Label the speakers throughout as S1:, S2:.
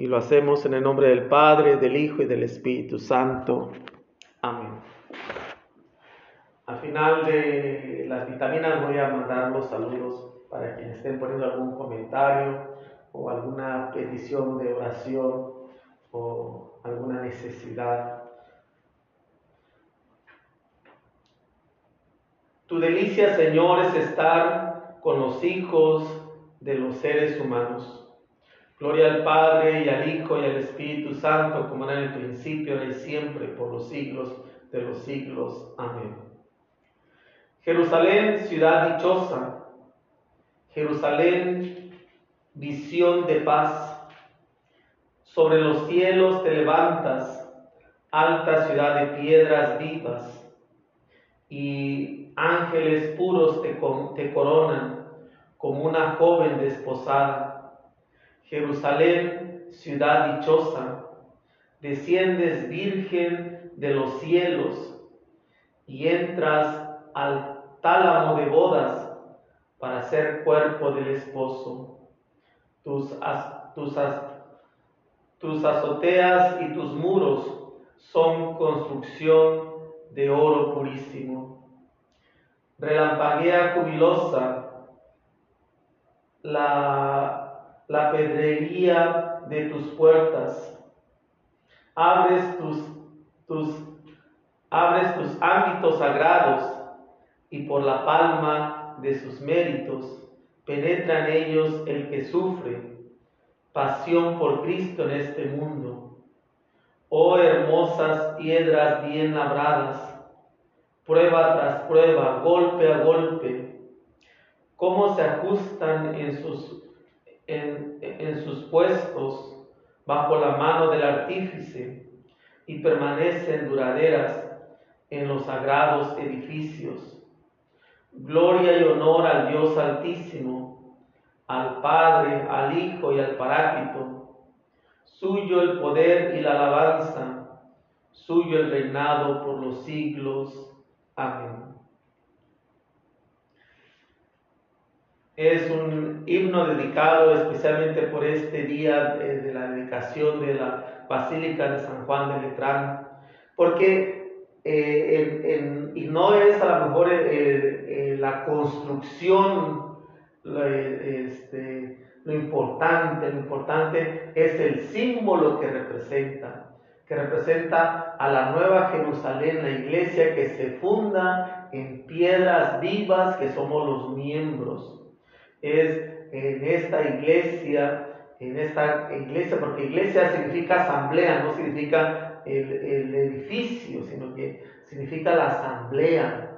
S1: Y lo hacemos en el nombre del Padre, del Hijo y del Espíritu Santo. Amén. Al final de las vitaminas voy a mandar los saludos para quienes estén poniendo algún comentario o alguna petición de oración o alguna necesidad. Tu delicia, Señor, es estar con los hijos de los seres humanos. Gloria al Padre y al Hijo y al Espíritu Santo, como era en el principio, ahora y siempre, por los siglos de los siglos. Amén. Jerusalén, ciudad dichosa. Jerusalén, visión de paz. Sobre los cielos te levantas, alta ciudad de piedras vivas, y ángeles puros te, te coronan como una joven desposada. Jerusalén, ciudad dichosa, desciendes virgen de los cielos y entras al tálamo de bodas para ser cuerpo del esposo. Tus, tus, tus azoteas y tus muros son construcción de oro purísimo. Relampaguea jubilosa la, la pedrería de tus puertas. Abres tus, tus, abres tus ámbitos sagrados y por la palma de sus méritos penetra en ellos el que sufre pasión por Cristo en este mundo. Oh hermosas piedras bien labradas, prueba tras prueba, golpe a golpe, cómo se ajustan en sus, en, sus puestos bajo la mano del artífice y permanecen duraderas en los sagrados edificios. Gloria y honor al Dios Altísimo al Padre, al Hijo y al Paráclito. Suyo el poder y la alabanza, suyo el reinado por los siglos. Amén. Es un himno dedicado especialmente por este día de, la dedicación de la Basílica de San Juan de Letrán, porque eh, y no es a lo mejor eh, eh, la construcción lo, este, lo importante, lo importante es el símbolo que representa, que representa a la nueva Jerusalén, la iglesia que se funda en piedras vivas que somos los miembros. Es en esta iglesia, en esta iglesia, porque iglesia significa asamblea, no significa el, el edificio, sino que significa la asamblea.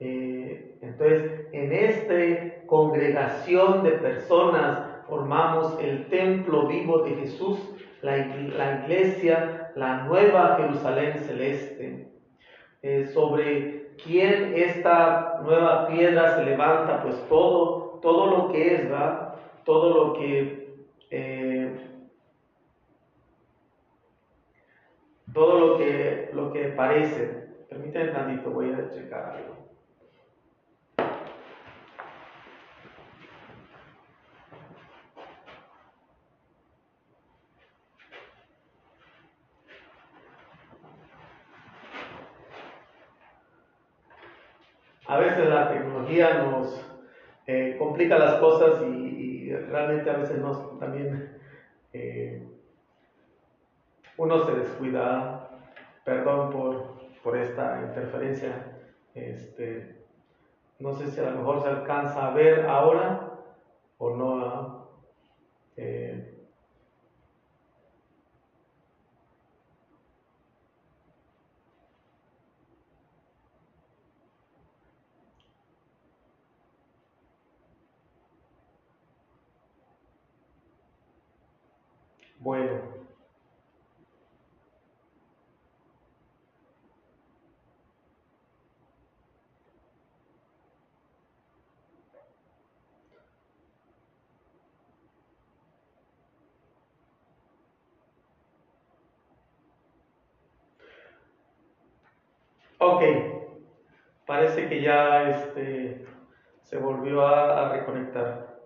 S1: Eh, entonces, en este congregación de personas formamos el templo vivo de Jesús, la, iglesia, la nueva Jerusalén celeste. Eh, sobre quién esta nueva piedra se levanta, pues todo, todo lo que es, ¿verdad? Todo lo que... Eh, todo lo que, lo que parece. Permítanme tantito, voy a checar algo. a veces la tecnología nos complica las cosas y, realmente a veces nos también eh, uno se descuida. Perdón por, esta interferencia. Este, no sé si a lo mejor se alcanza a ver ahora o no. Bueno. Ok, parece que ya este, se volvió a, reconectar.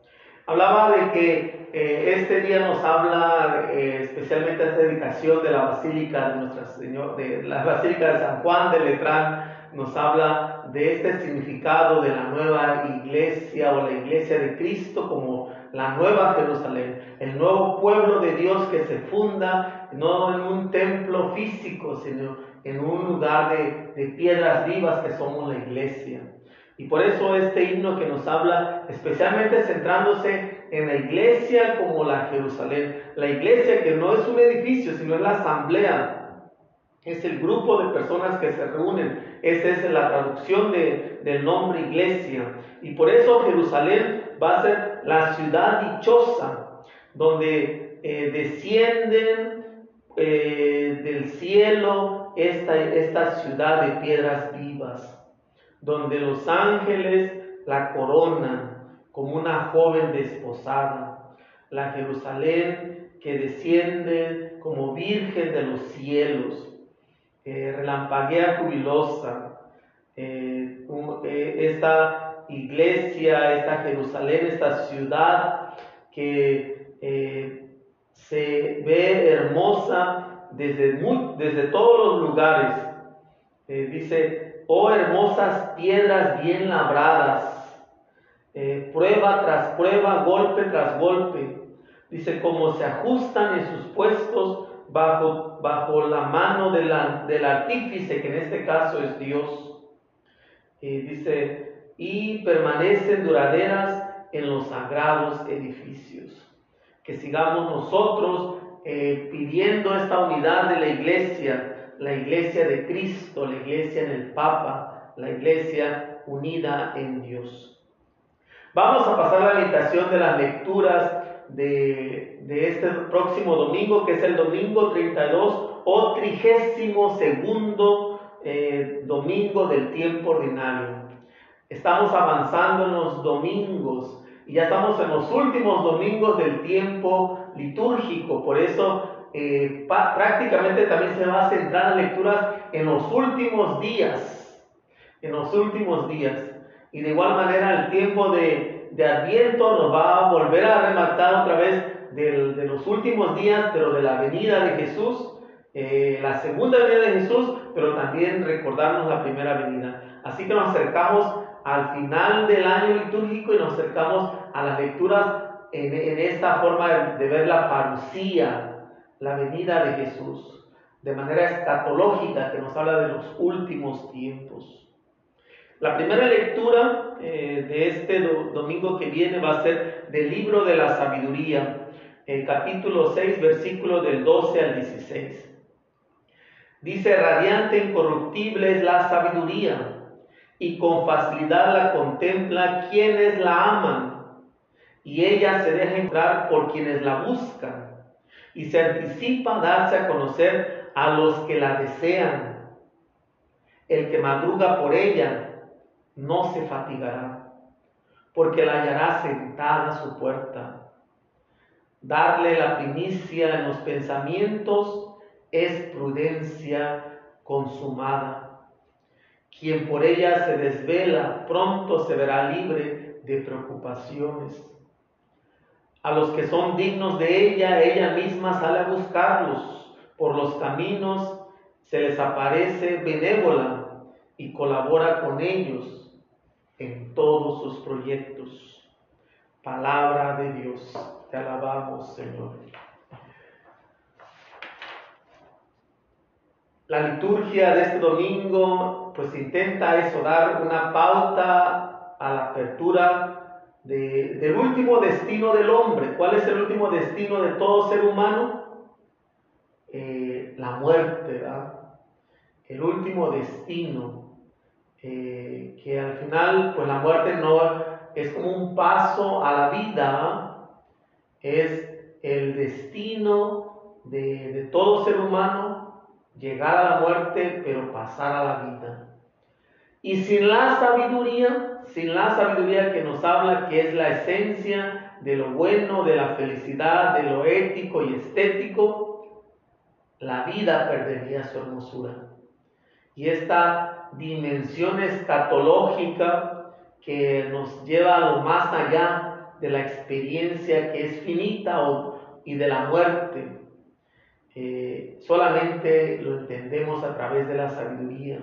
S1: Hablaba de que eh, este día nos habla eh, especialmente esta dedicación de la Basílica de Nuestra Señor, de la Basílica de San Juan de Letrán, nos habla de este significado de la nueva iglesia o la iglesia de Cristo como la nueva Jerusalén, el nuevo pueblo de Dios que se funda no en un templo físico, sino en un lugar de, de piedras vivas que somos la iglesia. Y por eso este himno que nos habla, especialmente centrándose en la iglesia como la Jerusalén, la iglesia que no es un edificio, sino es la asamblea, es el grupo de personas que se reúnen, esa es la traducción de, del nombre iglesia. Y por eso Jerusalén va a ser la ciudad dichosa, donde eh, descienden eh, del cielo esta, esta ciudad de piedras vivas donde los ángeles la coronan como una joven desposada, la Jerusalén que desciende como virgen de los cielos, eh, relampaguea jubilosa, eh, eh, esta iglesia, esta Jerusalén, esta ciudad que se ve hermosa desde, desde todos los lugares. dice, oh hermosas piedras bien labradas, eh, prueba tras prueba, golpe tras golpe. Dice, como se ajustan en sus puestos bajo, bajo la mano del artífice, que en este caso es Dios. dice, y permanecen duraderas en los sagrados edificios. Que sigamos nosotros eh, pidiendo esta unidad de la iglesia, la iglesia de Cristo, la iglesia en el Papa, la iglesia unida en Dios. Vamos a pasar a la invitación de las lecturas de, este próximo domingo, que es el domingo 32 o trigésimo segundo eh, domingo del tiempo ordinario. Estamos avanzando en los domingos y ya estamos en los últimos domingos del tiempo litúrgico, por eso eh, prácticamente también se va a centrar en lecturas en los últimos días, en los últimos días. Y de igual manera el tiempo de, de Adviento nos va a volver a rematar otra vez de, los últimos días, pero de la venida de Jesús, eh, la segunda venida de Jesús, pero también recordarnos la primera venida. Así que nos acercamos al final del año litúrgico y nos acercamos a las lecturas en, esta forma de, de ver la parucía, la venida de Jesús de manera escatológica que nos habla de los últimos tiempos. La primera lectura eh, de este domingo que viene va a ser del libro de la sabiduría, el capítulo 6, versículo del 12 al 16. Dice, radiante, incorruptible es la sabiduría, y con facilidad la contempla quienes la aman, y ella se deja entrar por quienes la buscan y se anticipa darse a conocer a los que la desean. El que madruga por ella no se fatigará, porque la hallará sentada a su puerta. Darle la primicia en los pensamientos es prudencia consumada. Quien por ella se desvela pronto se verá libre de preocupaciones a los que son dignos de ella, ella misma sale a buscarlos por los caminos, se les aparece benévola y colabora con ellos en todos sus proyectos. Palabra de Dios, te alabamos Señor. La liturgia de este domingo pues intenta eso, dar una pauta a la apertura del último destino del hombre. ¿Cuál es el último destino de todo ser humano? Eh, la muerte, ¿verdad? El último destino, eh, que al final, pues la muerte no es como un paso a la vida, es el destino de, de todo ser humano, llegar a la muerte, pero pasar a la vida. Y sin la sabiduría, sin la sabiduría que nos habla que es la esencia de lo bueno, de la felicidad, de lo ético y estético, la vida perdería su hermosura. Y esta dimensión escatológica que nos lleva a lo más allá de la experiencia que es finita y de la muerte. Eh, solamente lo entendemos a través de la sabiduría.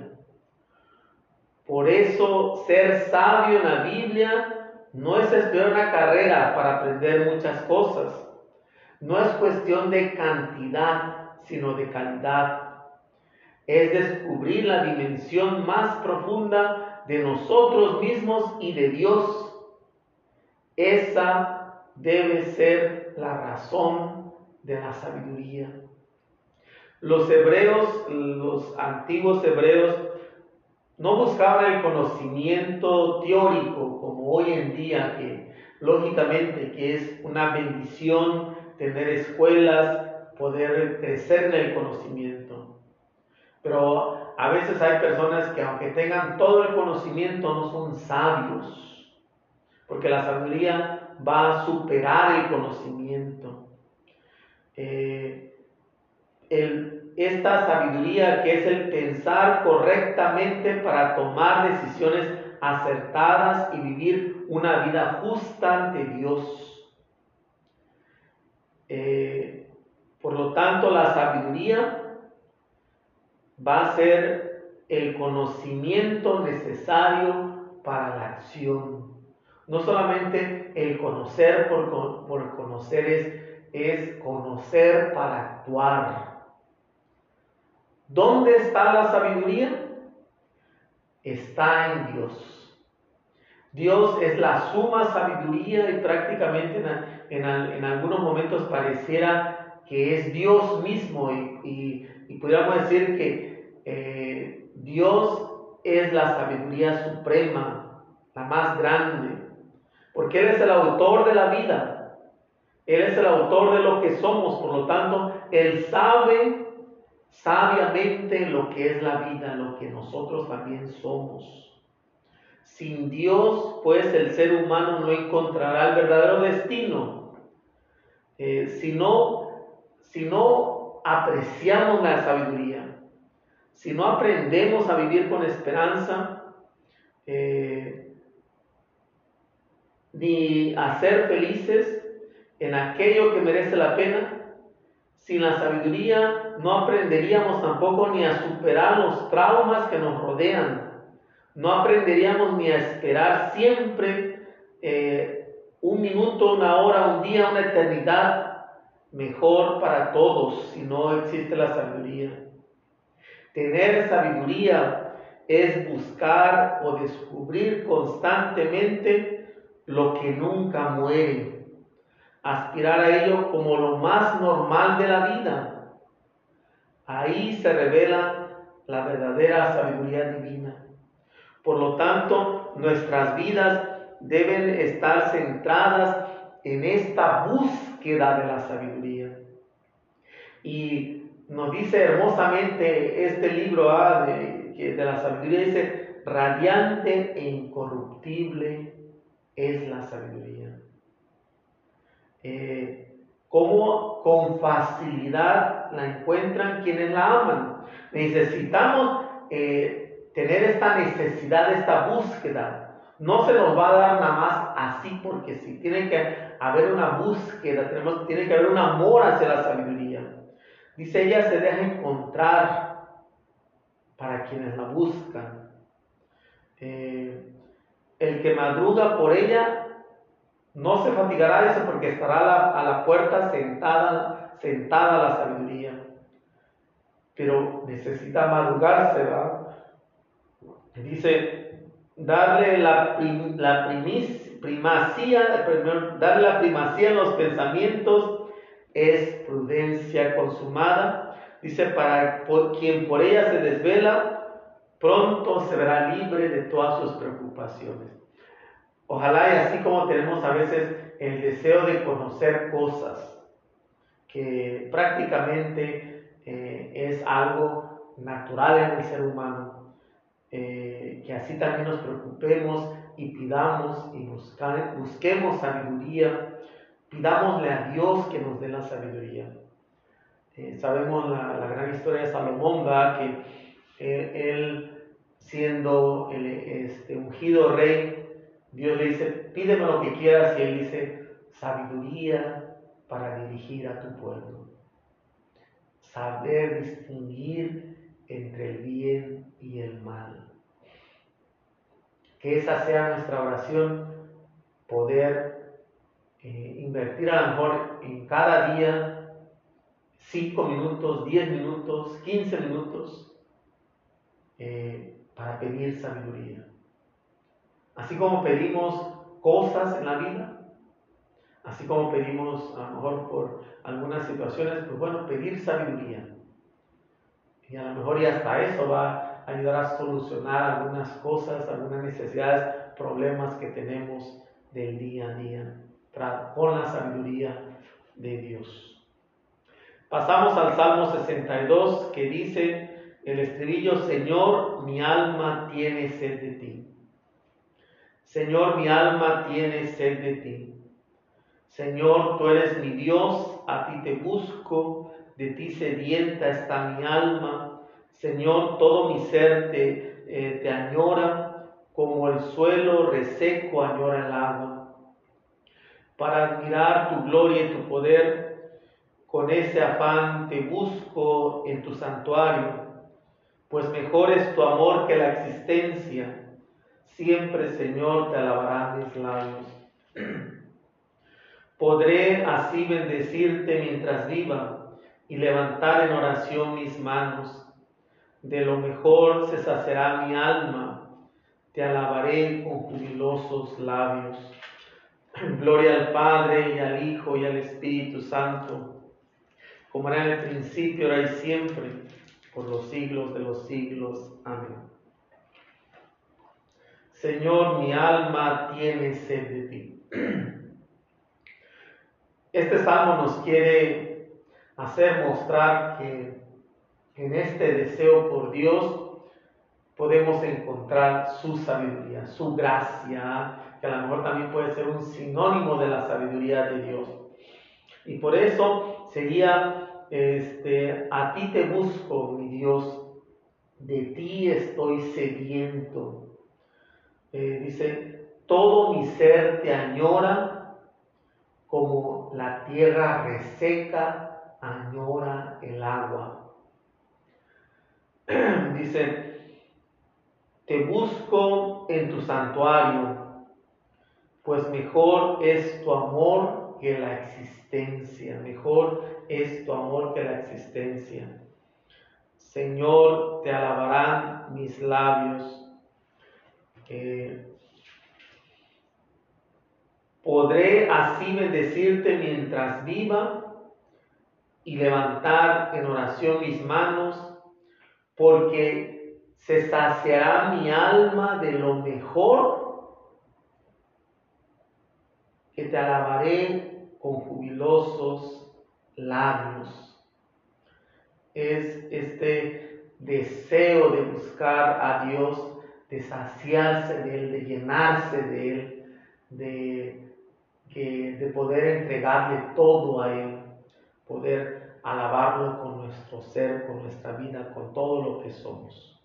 S1: Por eso ser sabio en la Biblia no es estudiar una carrera para aprender muchas cosas. No es cuestión de cantidad, sino de calidad. Es descubrir la dimensión más profunda de nosotros mismos y de Dios. Esa debe ser la razón de la sabiduría. Los hebreos, los antiguos hebreos, no buscaban el conocimiento teórico como hoy en día, que lógicamente que es una bendición tener escuelas, poder crecer en el conocimiento. Pero a veces hay personas que aunque tengan todo el conocimiento no son sabios, porque la sabiduría va a superar el conocimiento. Eh, esta sabiduría que es el pensar correctamente para tomar decisiones acertadas y vivir una vida justa ante Dios. Eh, por lo tanto, la sabiduría va a ser el conocimiento necesario para la acción. No solamente el conocer por, por conocer es, es conocer para actuar. ¿Dónde está la sabiduría? Está en Dios. Dios es la suma sabiduría y prácticamente en, algunos momentos pareciera que es Dios mismo y, podríamos decir que eh, Dios es la sabiduría suprema, la más grande, porque Él es el autor de la vida, Él es el autor de lo que somos, por lo tanto, Él sabe sabiamente lo que es la vida, lo que nosotros también somos. Sin Dios, pues el ser humano no encontrará el verdadero destino. Eh, si, no, si no apreciamos la sabiduría, si no aprendemos a vivir con esperanza, eh, ni a ser felices en aquello que merece la pena, sin la sabiduría no aprenderíamos tampoco ni a superar los traumas que nos rodean. No aprenderíamos ni a esperar siempre eh, un minuto, una hora, un día, una eternidad mejor para todos si no existe la sabiduría. Tener sabiduría es buscar o descubrir constantemente lo que nunca muere aspirar a ello como lo más normal de la vida. Ahí se revela la verdadera sabiduría divina. Por lo tanto, nuestras vidas deben estar centradas en esta búsqueda de la sabiduría. Y nos dice hermosamente este libro ah, de, de la sabiduría, dice, radiante e incorruptible es la sabiduría eh, cómo con facilidad la encuentran quienes la aman. Necesitamos eh, tener esta necesidad, esta búsqueda. No se nos va a dar nada más así porque si tiene que haber una búsqueda, tenemos, tiene que haber un amor hacia la sabiduría. Dice ella se deja encontrar para quienes la buscan. Eh, el que madruga por ella no se fatigará eso porque estará a la, puerta sentada, sentada la sabiduría. Pero necesita madrugarse, ¿verdad? Dice, darle la, la primacía, darle la primacía en los pensamientos es prudencia consumada. Dice, para por, quien por ella se desvela, pronto se verá libre de todas sus preocupaciones. Ojalá y así como tenemos a veces el deseo de conocer cosas, que prácticamente eh, es algo natural en el ser humano, eh, que así también nos preocupemos y pidamos y busquemos sabiduría, pidámosle a Dios que nos dé la sabiduría. Eh, sabemos la, gran historia de Salomón, que él siendo este, ungido rey, Dios le dice, pídeme lo que quieras y él dice, sabiduría para dirigir a tu pueblo. Saber distinguir entre el bien y el mal. Que esa sea nuestra oración, poder eh, invertir a lo mejor en cada día 5 minutos, 10 minutos, 15 minutos eh, para pedir sabiduría. Así como pedimos cosas en la vida, así como pedimos a lo mejor por algunas situaciones, pues bueno, pedir sabiduría. Y a lo mejor y hasta eso va a ayudar a solucionar algunas cosas, algunas necesidades, problemas que tenemos del día a día, con la sabiduría de Dios. Pasamos al Salmo 62 que dice el estribillo, Señor, mi alma tiene sed de ti. Señor, mi alma tiene sed de ti. Señor, tú eres mi Dios, a ti te busco, de ti sedienta está mi alma. Señor, todo mi ser te, eh, te añora, como el suelo reseco añora el agua. Para admirar tu gloria y tu poder, con ese afán te busco en tu santuario, pues mejor es tu amor que la existencia. Siempre, Señor, te alabarán mis labios. Podré así bendecirte mientras viva y levantar en oración mis manos. De lo mejor se sacerá mi alma, te alabaré con jubilosos labios. Gloria al Padre y al Hijo y al Espíritu Santo como era en el principio, ahora y siempre, por los siglos de los siglos. Amén. Señor, mi alma tiene sed de ti. Este salmo nos quiere hacer mostrar que en este deseo por Dios podemos encontrar su sabiduría, su gracia, que a lo mejor también puede ser un sinónimo de la sabiduría de Dios. Y por eso sería, este, a ti te busco, mi Dios, de ti estoy sediento. Eh, dice, todo mi ser te añora como la tierra reseca añora el agua. dice, te busco en tu santuario, pues mejor es tu amor que la existencia, mejor es tu amor que la existencia. Señor, te alabarán mis labios. podré así bendecirte mientras viva y levantar en oración mis manos, porque se saciará mi alma de lo mejor que te alabaré con jubilosos labios. Es este deseo de buscar a Dios, de saciarse de Él, de llenarse de Él, de, de poder entregarle todo a Él, poder alabarlo con nuestro ser, con nuestra vida, con todo lo que somos.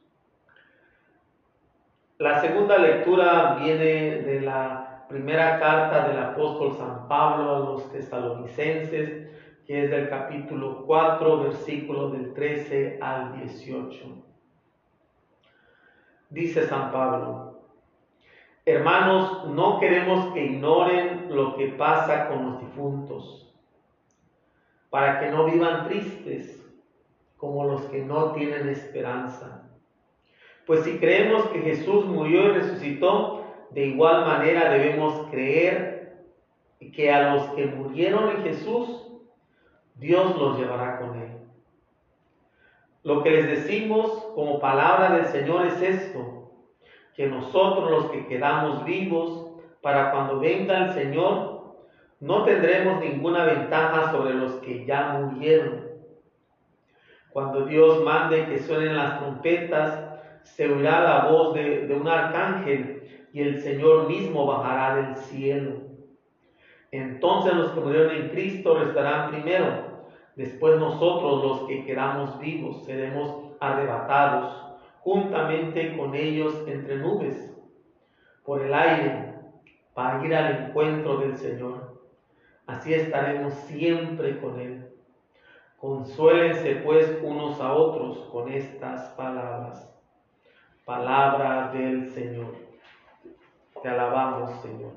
S1: La segunda lectura viene de la primera carta del apóstol San Pablo a los tesalonicenses, que es del capítulo 4, versículo del 13 al 18. Dice San Pablo, hermanos, no queremos que ignoren lo que pasa con los difuntos, para que no vivan tristes como los que no tienen esperanza. Pues si creemos que Jesús murió y resucitó, de igual manera debemos creer que a los que murieron en Jesús, Dios los llevará con él. Lo que les decimos como palabra del Señor es esto, que nosotros los que quedamos vivos, para cuando venga el Señor, no tendremos ninguna ventaja sobre los que ya murieron. Cuando Dios mande que suenen las trompetas, se oirá la voz de, de un arcángel y el Señor mismo bajará del cielo. Entonces los que murieron en Cristo restarán primero. Después nosotros los que quedamos vivos seremos arrebatados juntamente con ellos entre nubes por el aire para ir al encuentro del Señor. Así estaremos siempre con Él. Consuélense pues unos a otros con estas palabras. Palabra del Señor. Te alabamos, Señor.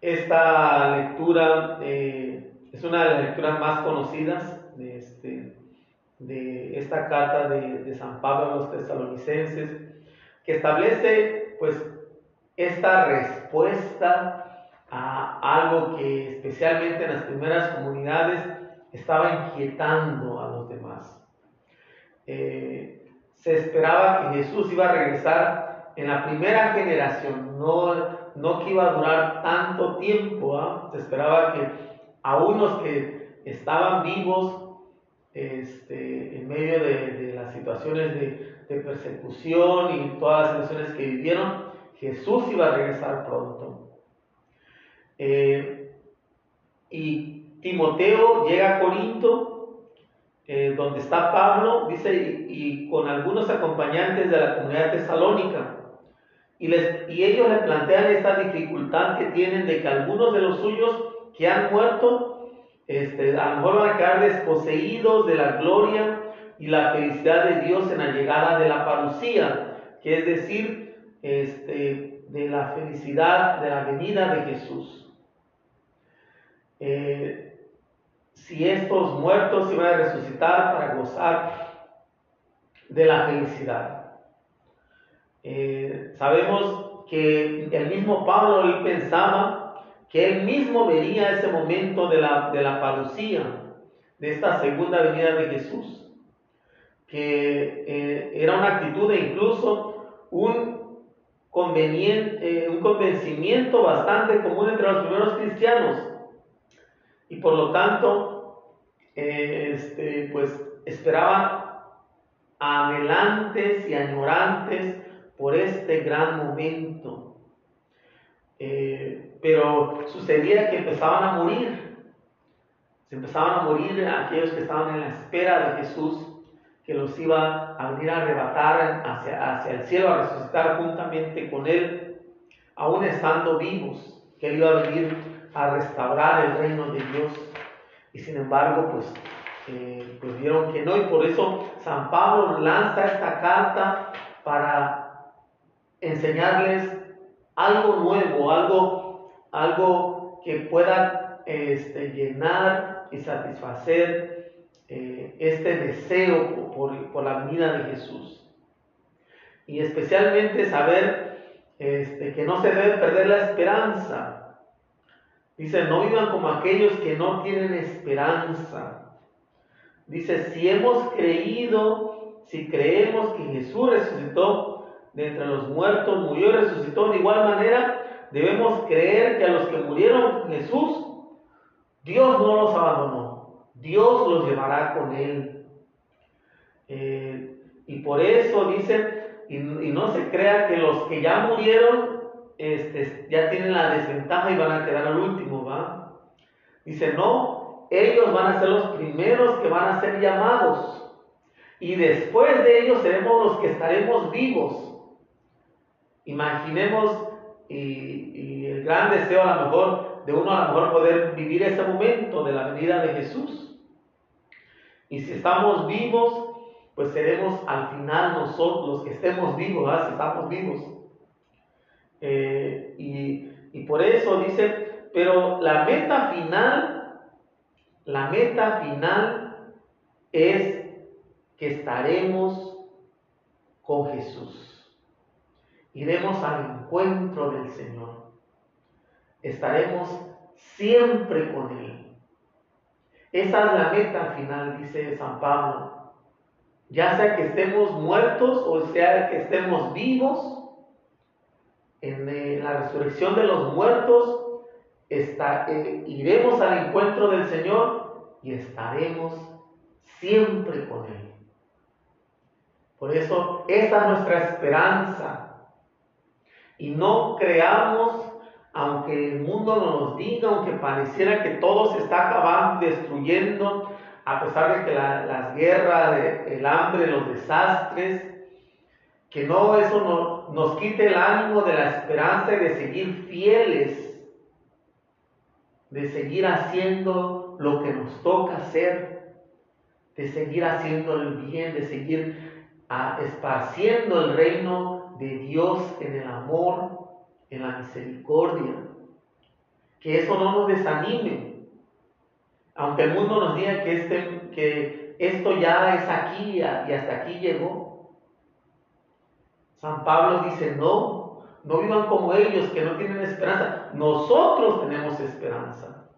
S1: Esta lectura eh, es una de las lecturas más conocidas de, este, de esta carta de, San Pablo a los tesalonicenses, que establece pues esta respuesta a algo que especialmente en las primeras comunidades estaba inquietando a los demás. Eh, se esperaba que Jesús iba a regresar en la primera generación, no, no que iba a durar tanto tiempo, ¿ah? se esperaba que a unos que estaban vivos este, en medio de, las situaciones de, persecución y todas las situaciones que vivieron, Jesús iba a regresar pronto. Eh, y Timoteo llega a Corinto, eh, donde está Pablo, dice, y, con algunos acompañantes de la comunidad tesalónica. Y, les, y ellos le plantean esta dificultad que tienen de que algunos de los suyos que han muerto este, a lo mejor van a quedar desposeídos de la gloria y la felicidad de Dios en la llegada de la parucía, que es decir, este, de la felicidad de la venida de Jesús. Eh, si estos muertos iban a resucitar para gozar de la felicidad. Eh, sabemos que el mismo Pablo él pensaba que él mismo vería ese momento de la, de la parucía, de esta segunda venida de Jesús, que eh, era una actitud e incluso un, eh, un convencimiento bastante común entre los primeros cristianos. Y por lo tanto, eh, este, pues esperaban anhelantes y añorantes por este gran momento. Pero sucedía que empezaban a morir. Se empezaban a morir aquellos que estaban en la espera de Jesús, que los iba a venir a arrebatar hacia, hacia el cielo, a resucitar juntamente con Él, aún estando vivos, que Él iba a venir a restaurar el reino de Dios. Y sin embargo, pues, eh, pues vieron que no, y por eso San Pablo lanza esta carta para enseñarles algo nuevo, algo algo que pueda este, llenar y satisfacer eh, este deseo por, la vida de Jesús. Y especialmente saber este, que no se debe perder la esperanza. Dice, no vivan como aquellos que no tienen esperanza. Dice, si hemos creído, si creemos que Jesús resucitó de entre los muertos, murió y resucitó de igual manera, debemos creer que a los que murieron Jesús, Dios no los abandonó, Dios los llevará con Él. Eh, y por eso dice, y, no se crea que los que ya murieron este, ya tienen la desventaja y van a quedar al último, ¿va? Dice, no, ellos van a ser los primeros que van a ser llamados. Y después de ellos seremos los que estaremos vivos. Imaginemos el gran deseo a lo mejor de uno a lo mejor poder vivir ese momento de la venida de Jesús. Y si estamos vivos, pues seremos al final nosotros los que estemos vivos, si estamos vivos. Eh, y, y por eso dice, pero la meta final, la meta final es que estaremos con Jesús iremos al encuentro del Señor. Estaremos siempre con Él. Esa es la meta final, dice San Pablo. Ya sea que estemos muertos o sea que estemos vivos, en eh, la resurrección de los muertos eh, iremos al encuentro del Señor y estaremos siempre con Él. Por eso, esa es nuestra esperanza y no creamos, aunque el mundo nos diga, aunque pareciera que todo se está acabando destruyendo, a pesar de que las guerras, el hambre, los desastres, Que no eso no, nos quite el ánimo de la esperanza y de seguir fieles, de seguir haciendo lo que nos toca hacer, de seguir haciendo el bien, de seguir a, ah, esparciendo el reino de Dios en el amor, en la misericordia. Que eso no nos desanime. Aunque el mundo nos diga que, este, que esto ya es aquí y hasta aquí llegó. San Pablo dice, no, no vivan como ellos que no tienen esperanza. Nosotros tenemos esperanza.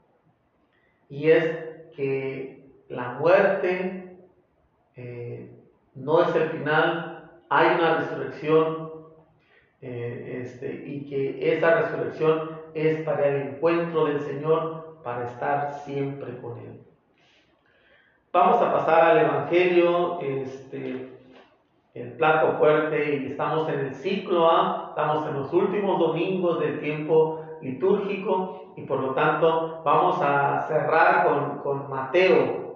S1: Y es que la muerte eh, no es el final, hay una resurrección eh, este, y que esa resurrección es para el encuentro del Señor, para estar siempre con Él. Vamos a pasar al Evangelio, este, el plato fuerte, y estamos en el ciclo A, estamos en los últimos domingos del tiempo litúrgico, y por lo tanto vamos a cerrar con, con Mateo.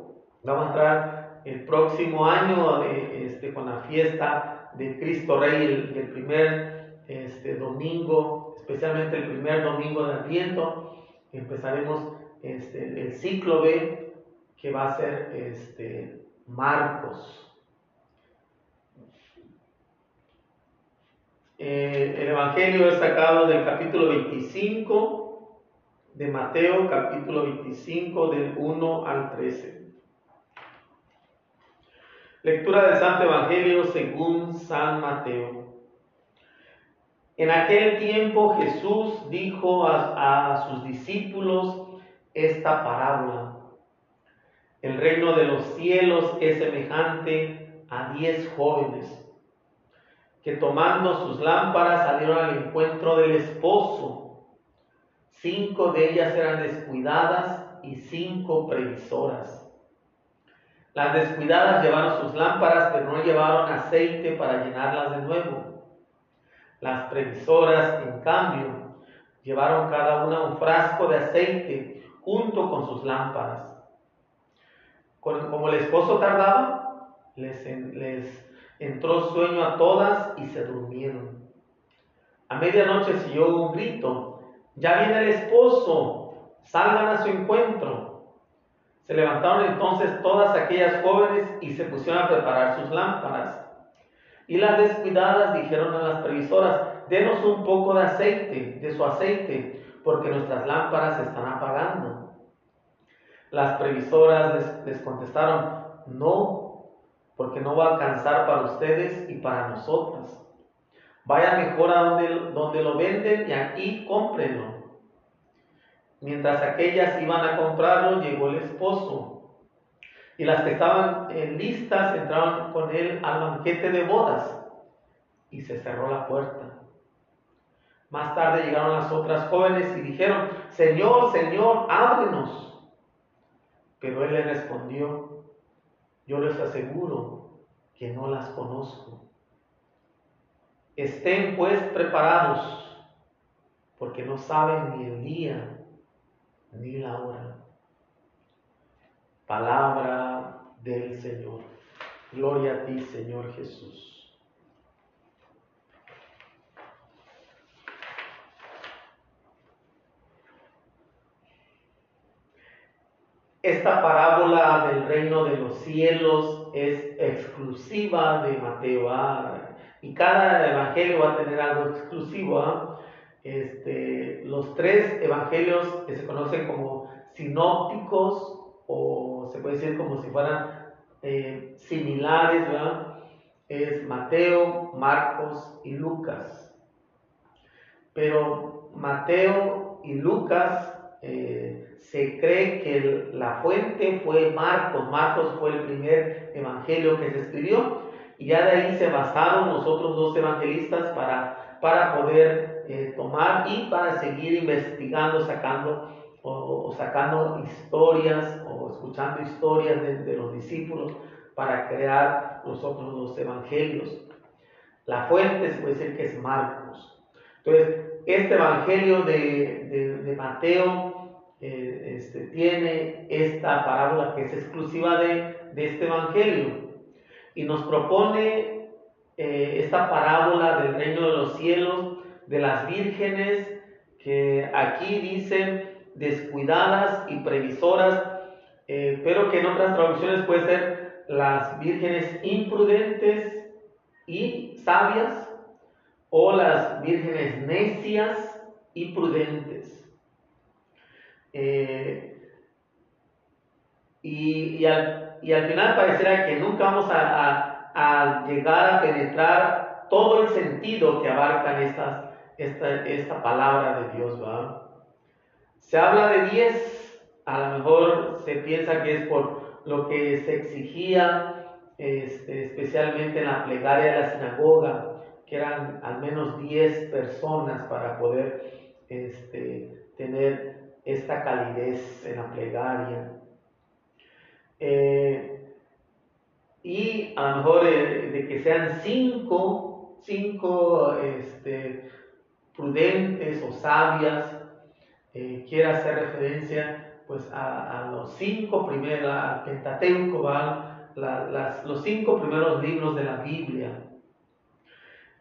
S1: Vamos a entrar el próximo año este, con la fiesta de Cristo Rey, el, el primer este domingo, especialmente el primer domingo de Adviento, empezaremos este, el ciclo B que va a ser este, Marcos. Eh, el Evangelio es sacado del capítulo 25 de Mateo, capítulo 25 del 1 al 13. Lectura del Santo Evangelio según San Mateo. En aquel tiempo Jesús dijo a, sus discípulos esta parábola. El reino de los cielos es semejante a diez jóvenes que tomando sus lámparas salieron al encuentro del esposo. Cinco de ellas eran descuidadas y cinco previsoras. Las descuidadas llevaron sus lámparas, pero no llevaron aceite para llenarlas de nuevo. Las previsoras, en cambio, llevaron cada una un frasco de aceite junto con sus lámparas. Como el esposo tardaba, les, entró sueño a todas y se durmieron. A medianoche oyó un grito, ya viene el esposo, salgan a su encuentro. Se levantaron entonces todas aquellas jóvenes y se pusieron a preparar sus lámparas. Y las descuidadas dijeron a las previsoras, denos un poco de aceite, de su aceite, porque nuestras lámparas se están apagando. Las previsoras les, contestaron, no, porque no va a alcanzar para ustedes y para nosotras. Vaya mejor a donde, donde lo venden y aquí cómprenlo. Mientras aquellas iban a comprarlo, llegó el esposo y las que estaban en listas entraron con él al banquete de bodas y se cerró la puerta. Más tarde llegaron las otras jóvenes y dijeron, Señor, Señor, ábrenos. Pero él les respondió, yo les aseguro que no las conozco. Estén pues preparados, porque no saben ni el día ni la hora palabra del Señor. Gloria a ti, Señor Jesús. Esta parábola del reino de los cielos es exclusiva de Mateo. ¿ah? Y cada evangelio va a tener algo exclusivo. ¿ah? Este, los tres evangelios que se conocen como sinópticos o se puede decir como si fueran eh, similares. Es Mateo, Marcos y Lucas. Pero Mateo y Lucas eh, se cree que la fuente fue Marcos. Marcos fue el primer evangelio que se escribió y ya de ahí se basaron los otros dos evangelistas para, para poder eh, tomar y para seguir investigando, sacando o, sacando historias o escuchando historias de, los discípulos para crear los otros dos evangelios. La fuente se puede decir que es Marcos. Entonces, este evangelio de, Mateo eh, este, tiene esta parábola que es exclusiva de, de este evangelio y nos propone eh, esta parábola del reino de los cielos, de las vírgenes, que aquí dicen descuidadas y previsoras, eh, pero que en otras traducciones puede ser las vírgenes imprudentes y sabias, o las vírgenes necias y prudentes. Eh, y, al, final pareciera que nunca vamos a, llegar a penetrar todo el sentido que abarcan esta, palabra de Dios. Se habla de diez, a lo mejor se piensa que es por lo que se exigía, este, especialmente en la plegaria de la sinagoga, que eran al menos diez personas para poder este, tener esta calidez en la plegaria. Eh, y a lo mejor eh, de que sean cinco, cinco este, prudentes o sabias, eh, hacer referencia pues a, los cinco primeros, los cinco primeros libros de la Biblia.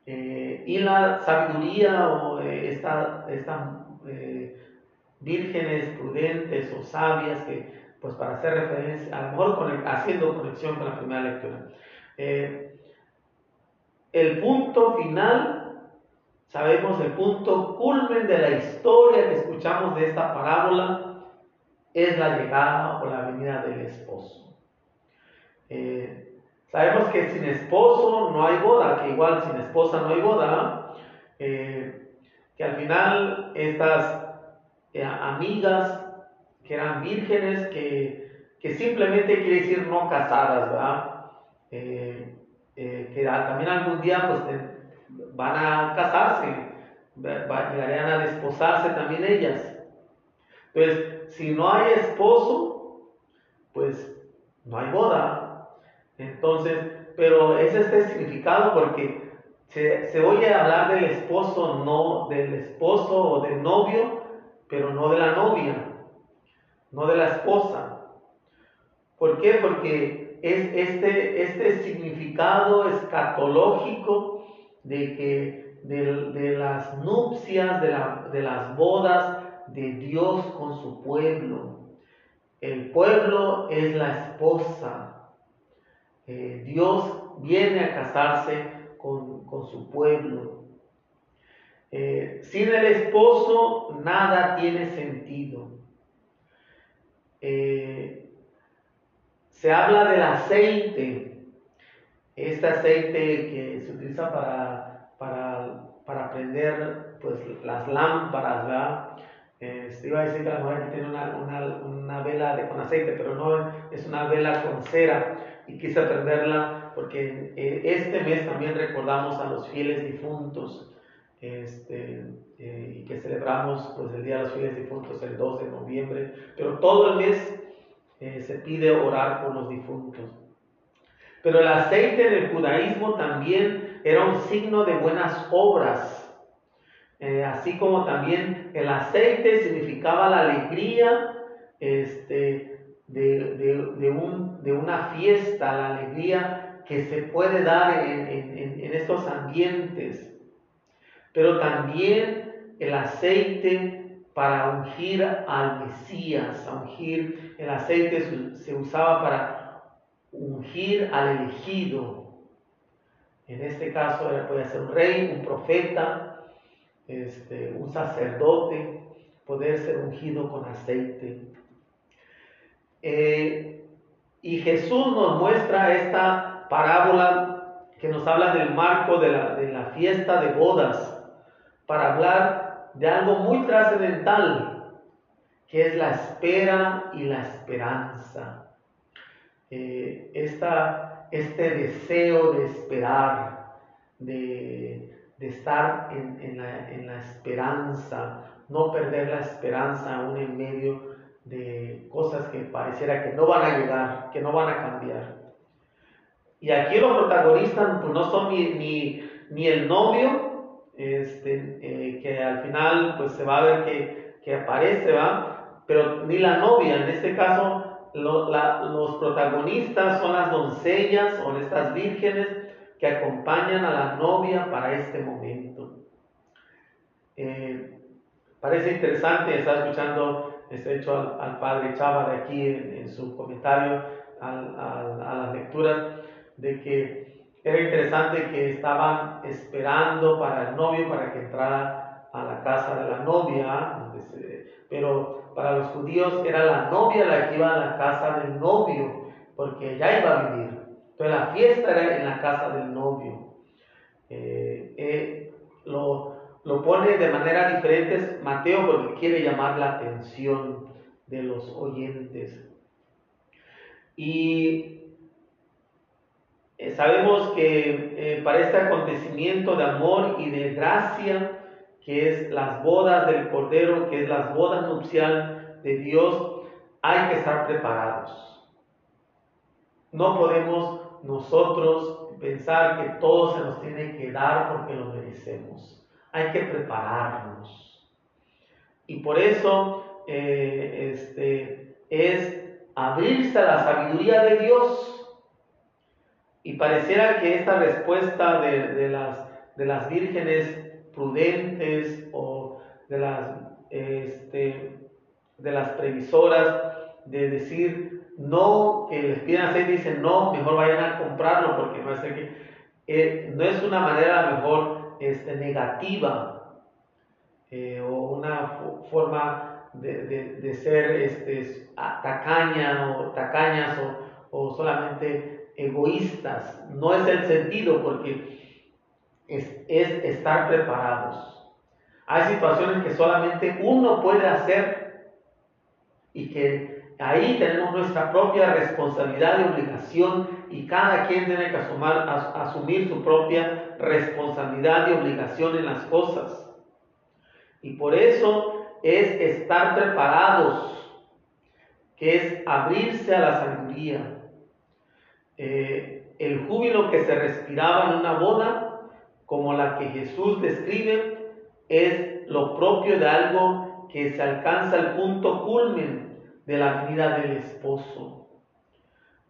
S1: y la sabiduría o esta, esta vírgenes prudentes o sabias que, pues para hacer referencia, a lo mejor haciendo conexión con la primera lectura. Eh, el punto final, sabemos el punto culmen de la historia que escuchamos de esta parábola, es la llegada o la venida del esposo. Eh, sabemos que sin esposo no hay boda, que igual sin esposa no hay boda, eh, que al final estas eh, amigas que eran vírgenes, que, que, simplemente quiere decir no casadas, ¿verdad? Eh, eh, que también algún día pues van a casarse, llegarían a desposarse también ellas. Entonces, si no hay esposo, pues no hay boda. Entonces, pero es este significado porque se, se oye hablar del esposo, no del esposo o del novio, pero no de la novia, no de la esposa. ¿Por qué? Porque es este, este significado escatológico de que de, las nupcias, de, las bodas de Dios con su pueblo. El pueblo es la esposa. Eh, Dios viene a casarse con, con su pueblo. Eh, sin el esposo nada tiene sentido. Eh, se habla del aceite, este aceite que se utiliza para, para, para prender pues, las lámparas, ¿verdad? Este, iba a decir que a lo mejor tiene una, una, una, vela con aceite, pero no es una vela con cera y quise prenderla porque eh, este mes también recordamos a los fieles difuntos este, eh, y que celebramos pues, el Día de los Fieles Difuntos el 2 de noviembre, pero todo el mes eh, se pide orar por los difuntos. Pero el aceite del judaísmo también era un signo de buenas obras, eh, así como también el aceite significaba la alegría este, de, de, un, de, una fiesta, la alegría que se puede dar en, en, en estos ambientes pero también el aceite para ungir al Mesías, a ungir, el aceite se usaba para ungir al elegido. En este caso puede ser un rey, un profeta, este, un sacerdote, poder ser ungido con aceite. Eh, y Jesús nos muestra esta parábola que nos habla del marco de la, de la fiesta de bodas para hablar de algo muy trascendental, que es la espera y la esperanza. Eh, este deseo de esperar, de, estar en, la, esperanza, no perder la esperanza aún en medio de cosas que pareciera que no van a llegar, que no van a cambiar. Y aquí los protagonistas pues, no son ni, el novio, este, eh, que al final pues se va a ver que, que, aparece, ¿va? Pero ni la novia, en este caso los protagonistas son las doncellas o estas vírgenes que acompañan a la novia para este momento. Eh, parece interesante, está escuchando este hecho al, padre Chava de aquí en, su comentario a las lecturas, de que era interesante que estaban esperando para el novio para que entrara a la casa de la novia, pero para los judíos era la novia la que iba a la casa del novio, porque ya iba a vivir. Entonces la fiesta era en la casa del novio. Eh, eh, lo, lo pone de manera diferente Mateo porque quiere llamar la atención de los oyentes. Y eh, sabemos que para este acontecimiento de amor y de gracia, que es las bodas del Cordero, que es las bodas nupcial de Dios, hay que estar preparados. No podemos nosotros pensar que todo se nos tiene que dar porque lo merecemos. Hay que prepararnos. Y por eso eh, este, es abrirse a la sabiduría de Dios. Y pareciera que esta respuesta de, las, de las vírgenes prudentes o de las, este, de las previsoras, de decir, no que les pidan aceite y dicen no, mejor vayan a comprarlo porque no es que eh, no es una manera mejor este, negativa eh, o una forma de, ser este, tacaña o tacañas o, solamente egoístas. No es el sentido porque es, es estar preparados. Hay situaciones que solamente uno puede hacer y que Ahí tenemos nuestra propia responsabilidad y obligación y cada quien tiene que asumir su propia responsabilidad y obligación en las cosas. Y por eso es estar preparados, que es abrirse a la sabiduría. Eh, el júbilo que se respiraba en una boda, como la que Jesús describe, es lo propio de algo que se alcanza al punto culmen de la vida del esposo.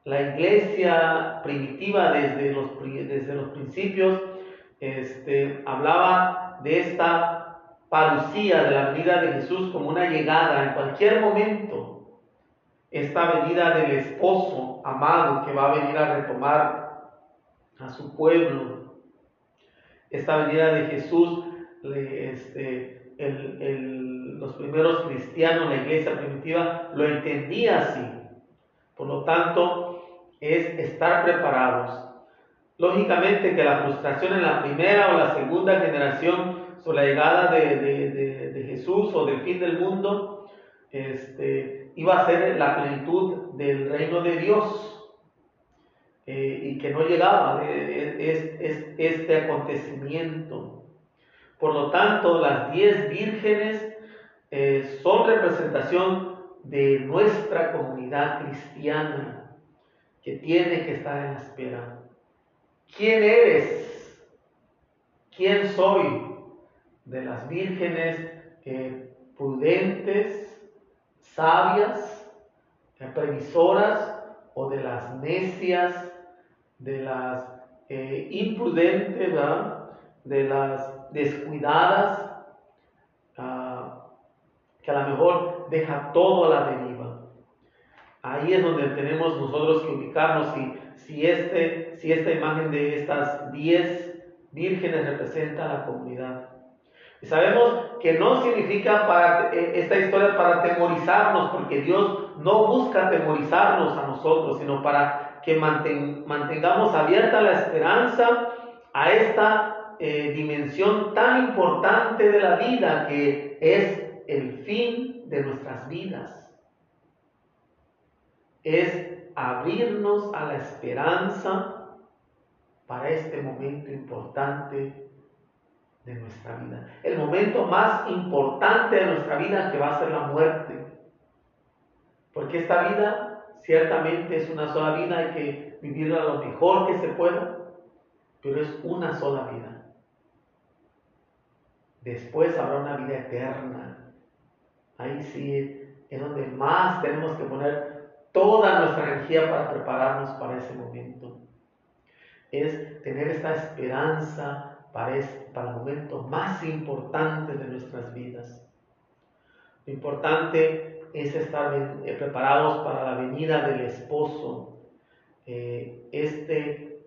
S1: La iglesia primitiva desde los, principios este, hablaba de esta parucía de la venida de Jesús como una llegada en cualquier momento. Esta venida del esposo amado que va a venir a retomar a su pueblo. Esta venida de Jesús, este, los primeros cristianos, la iglesia primitiva, lo entendía así. Por lo tanto, es estar preparados. Lógicamente que la frustración en la primera o la segunda generación sobre la llegada de, Jesús o del fin del mundo, este, iba a ser la plenitud del reino de Dios eh, y que no llegaba es, este acontecimiento. Por lo tanto, las diez vírgenes eh, son representación de nuestra comunidad cristiana que tiene que estar en la espera. ¿Quién eres? ¿Quién soy? De las vírgenes eh, prudentes, sabias, eh, previsoras o de las necias, de las imprudentes, de las descuidadas, que a lo mejor deja todo a la deriva. Ahí es donde tenemos nosotros que ubicarnos si, si, este, si esta imagen de estas diez vírgenes representa a la comunidad. Y sabemos que no significa para eh, esta historia para temorizarnos, porque Dios no busca temorizarnos a nosotros, sino para que mantengamos abierta la esperanza a esta eh, dimensión tan importante de la vida que es el fin de nuestras vidas. Es abrirnos a la esperanza para este momento importante de nuestra vida. El momento más importante de nuestra vida que va a ser la muerte. Porque esta vida ciertamente es una sola vida, hay que vivirla lo mejor que se pueda, pero es una sola vida. Después habrá una vida eterna Ahí sí es donde más tenemos que poner toda nuestra energía para prepararnos para ese momento. es tener esta esperanza para, para el momento más importante de nuestras vidas. Lo importante es estar eh, preparados para la venida del esposo, eh, este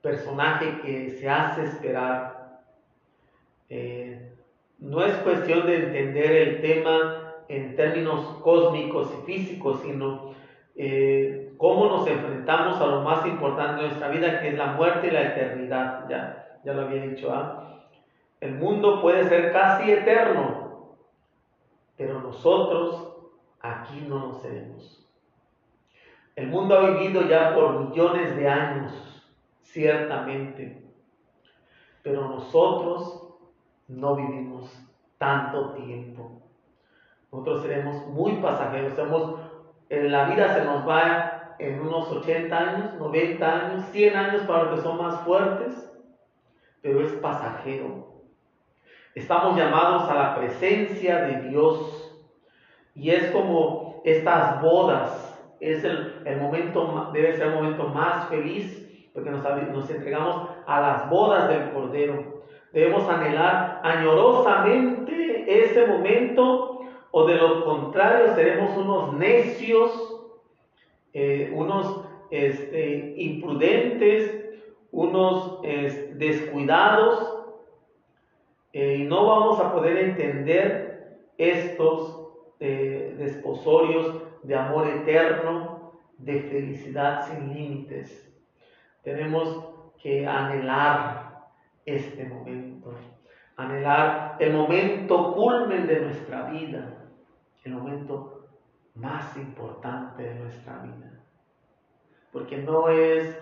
S1: personaje que se hace esperar. Eh, no es cuestión de entender el tema en términos cósmicos y físicos, sino cómo nos enfrentamos a lo más importante de nuestra vida, que es la muerte y la eternidad. Ya, ya lo había dicho. ¿ah? El mundo puede ser casi eterno, pero nosotros aquí no nos seremos. El mundo ha vivido ya por millones de años, ciertamente, pero nosotros no vivimos tanto tiempo. Nosotros seremos muy pasajeros, en la vida se nos va en unos 80 años, 90 años, 100 años para los que son más fuertes, pero es pasajero. Estamos llamados a la presencia de Dios y es como estas bodas, es el, momento, debe ser el momento más feliz porque nos, nos entregamos a las bodas del Cordero. Debemos anhelar añorosamente ese momento o de lo contrario seremos unos necios eh, unos este, imprudentes, unos descuidados, eh, y no vamos a poder entender estos eh, desposorios de amor eterno, de felicidad sin límites. Tenemos que anhelar este momento, anhelar el momento culmen de nuestra vida, el momento más importante de nuestra vida. Porque no es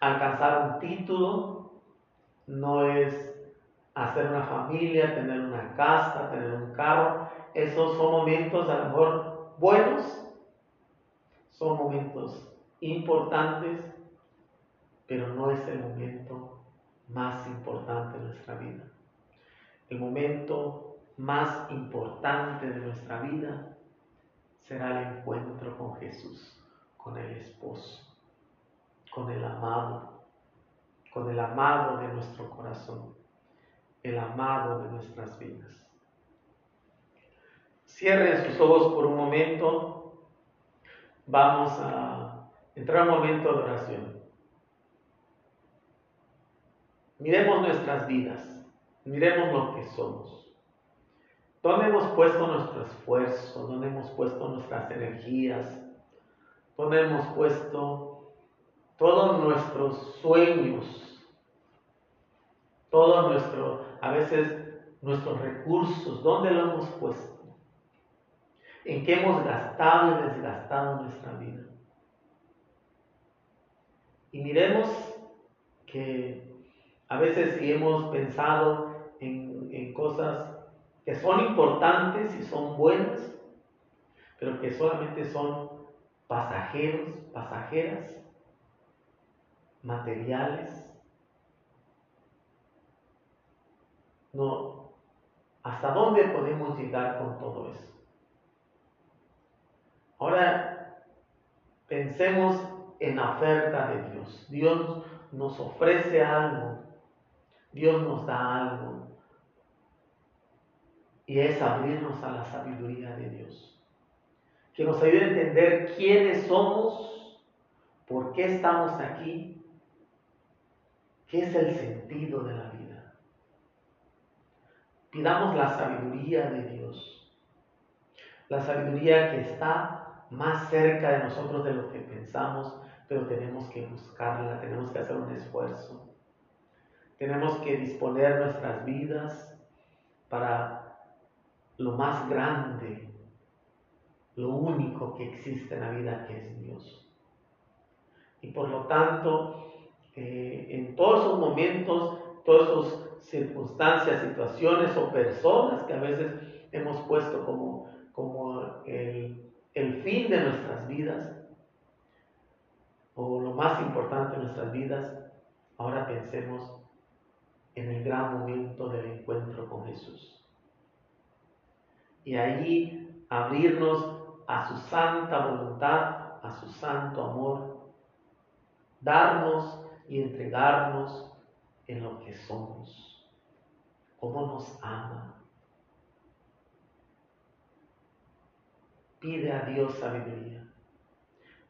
S1: alcanzar un título, no es hacer una familia, tener una casa, tener un carro. Esos son momentos a lo mejor buenos, son momentos importantes, pero no es el momento más importante de nuestra vida. El momento más importante de nuestra vida será el encuentro con Jesús, con el esposo, con el amado, con el amado de nuestro corazón, el amado de nuestras vidas. Cierren sus ojos por un momento. Vamos a entrar un momento de oración. Miremos nuestras vidas, miremos lo que somos. ¿Dónde hemos puesto nuestro esfuerzo? ¿Dónde hemos puesto nuestras energías? ¿Dónde hemos puesto todos nuestros sueños? Todo nuestro, a veces nuestros recursos, ¿dónde lo hemos puesto? ¿En qué hemos gastado y desgastado nuestra vida? Y miremos que a veces si hemos pensado en, en cosas que son importantes y son buenas, pero que solamente son pasajeros, pasajeras, materiales. No, ¿hasta dónde podemos llegar con todo eso? Ahora pensemos en la oferta de Dios. Dios nos ofrece algo, Dios nos da algo y es abrirnos a la sabiduría de Dios. Que nos ayude a entender quiénes somos, por qué estamos aquí, qué es el sentido de la vida. Pidamos la sabiduría de Dios, la sabiduría que está más cerca de nosotros de lo que pensamos, pero tenemos que buscarla, tenemos que hacer un esfuerzo. Tenemos que disponer nuestras vidas para lo más grande, lo único que existe en la vida que es Dios. Y por lo tanto, eh, en todos esos momentos, todas esas circunstancias, situaciones o personas que a veces hemos puesto como, como el, el fin de nuestras vidas, o lo más importante de nuestras vidas, ahora pensemos en el gran momento del encuentro con Jesús. Y allí abrirnos a su santa voluntad, a su santo amor darnos y entregarnos en lo que somos, cómo nos ama. Pide a Dios sabiduría.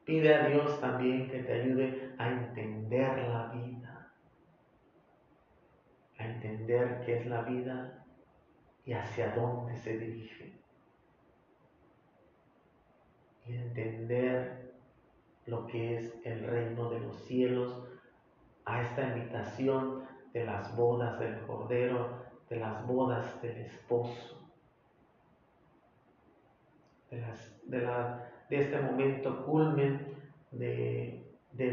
S1: Pide a Dios también que te ayude a entender la vida, a entender qué es la vida y hacia dónde se dirige. Y entender lo que es el reino de los cielos, a esta invitación de las bodas del Cordero, de las bodas del esposo, de, este momento culmen de,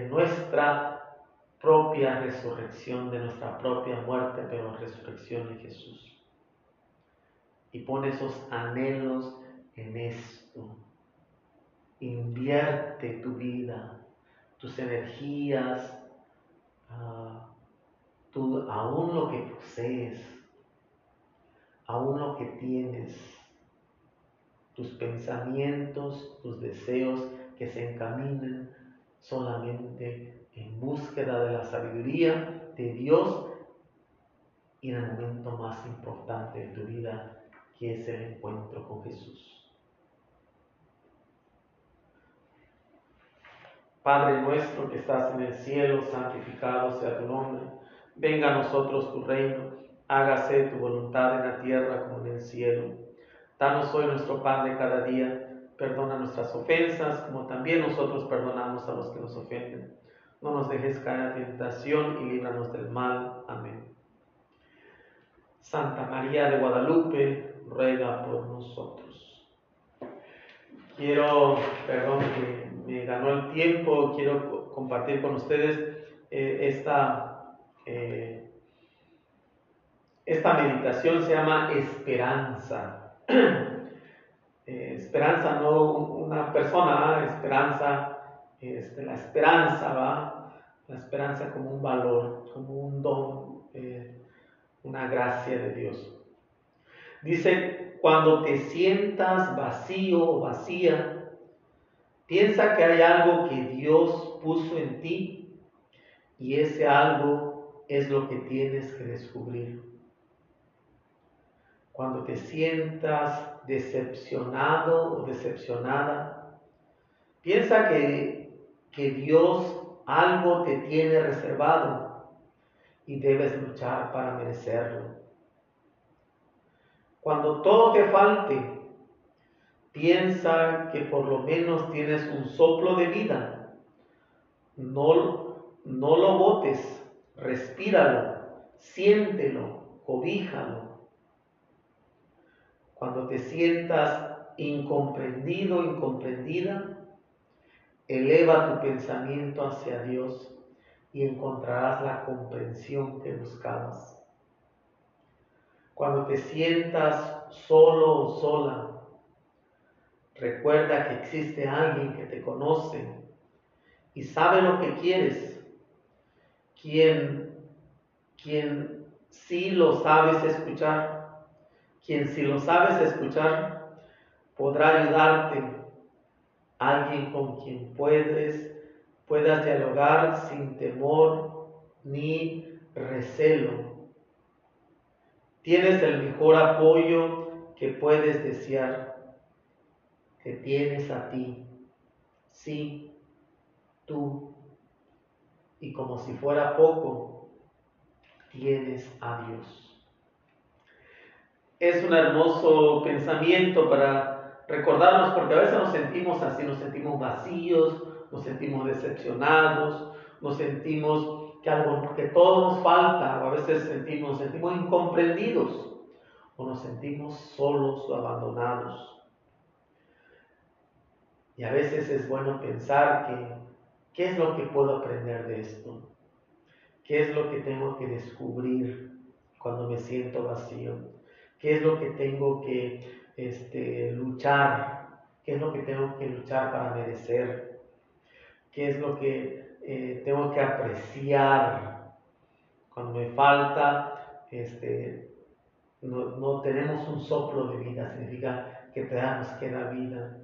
S1: nuestra propia resurrección, de nuestra propia muerte, pero resurrección en Jesús. Y pone esos anhelos en esto. Invierte tu vida, tus energías, uh, aún lo que posees, aún lo que tienes tus pensamientos, tus deseos que se encaminen solamente en búsqueda de la sabiduría de Dios y en el momento más importante de tu vida, que es el encuentro con Jesús. Padre nuestro que estás en el cielo, santificado sea tu nombre. Venga a nosotros tu reino, hágase tu voluntad en la tierra como en el cielo. Danos hoy nuestro pan de cada día. Perdona nuestras ofensas, como también nosotros perdonamos a los que nos ofenden. No nos dejes caer en tentación y líbranos del mal. Amén. Santa María de Guadalupe, ruega por nosotros. Quiero, perdón que me ganó el tiempo, quiero compartir con ustedes eh, esta, eh, esta meditación, se llama esperanza. Eh, esperanza, no una persona, esperanza, este, la esperanza va, la esperanza como un valor, como un don, eh, una gracia de Dios. Dice, cuando te sientas vacío o vacía, piensa que hay algo que Dios puso en ti y ese algo es lo que tienes que descubrir cuando te sientas decepcionado o decepcionada, piensa que, que Dios algo te tiene reservado y debes luchar para merecerlo. Cuando todo te falte, piensa que por lo menos tienes un soplo de vida. No, no lo botes, respíralo, siéntelo, cobíjalo cuando te sientas incomprendido, incomprendida, eleva tu pensamiento hacia Dios y encontrarás la comprensión que buscabas. Cuando te sientas solo o sola, recuerda que existe alguien que te conoce y sabe lo que quieres, quien, quien sí lo sabes escuchar quien si lo sabes escuchar podrá ayudarte, alguien con quien puedes, puedas dialogar sin temor ni recelo. Tienes el mejor apoyo que puedes desear, que tienes a ti, sí, tú, y como si fuera poco, tienes a Dios. Es un hermoso pensamiento para recordarnos, porque a veces nos sentimos así, nos sentimos vacíos, nos sentimos decepcionados, nos sentimos que algo, que todo nos falta, o a veces sentimos, nos sentimos incomprendidos, o nos sentimos solos o abandonados. Y a veces es bueno pensar que, ¿qué es lo que puedo aprender de esto? ¿Qué es lo que tengo que descubrir cuando me siento vacío? qué es lo que tengo que este, luchar, qué es lo que tengo que luchar para merecer, qué es lo que eh, tengo que apreciar. Cuando me falta, este, no, tenemos un soplo de vida, significa que te nos queda vida.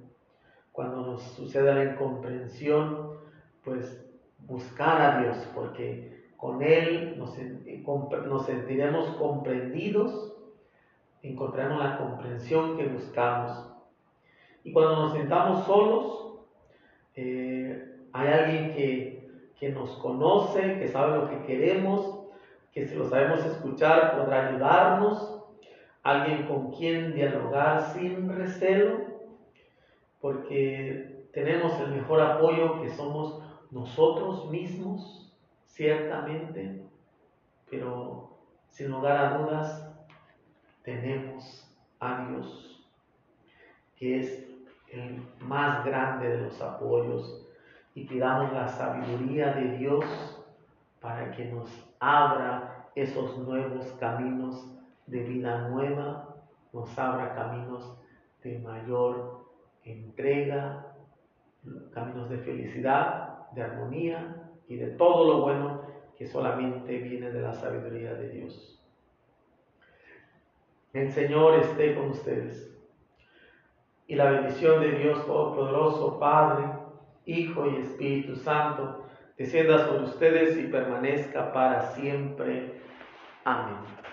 S1: Cuando nos sucede la incomprensión, pues buscar a Dios, porque con Él nos, nos sentiremos comprendidos, encontraremos la comprensión que buscamos. Y cuando nos sentamos solos, eh, hay alguien que, que nos conoce, que sabe lo que queremos, que si lo sabemos escuchar podrá ayudarnos, alguien con quien dialogar sin recelo, porque tenemos el mejor apoyo que somos nosotros mismos, ciertamente, pero sin lugar a dudas tenemos a Dios, que es el más grande de los apoyos, y pidamos la sabiduría de Dios para que nos abra esos nuevos caminos de vida nueva, nos abra caminos de mayor entrega, caminos de felicidad, de armonía y de todo lo bueno que solamente viene de la sabiduría de Dios. El Señor esté con ustedes. Y la bendición de Dios Todopoderoso, Padre, Hijo y Espíritu Santo, descienda sobre ustedes y permanezca para siempre. Amén.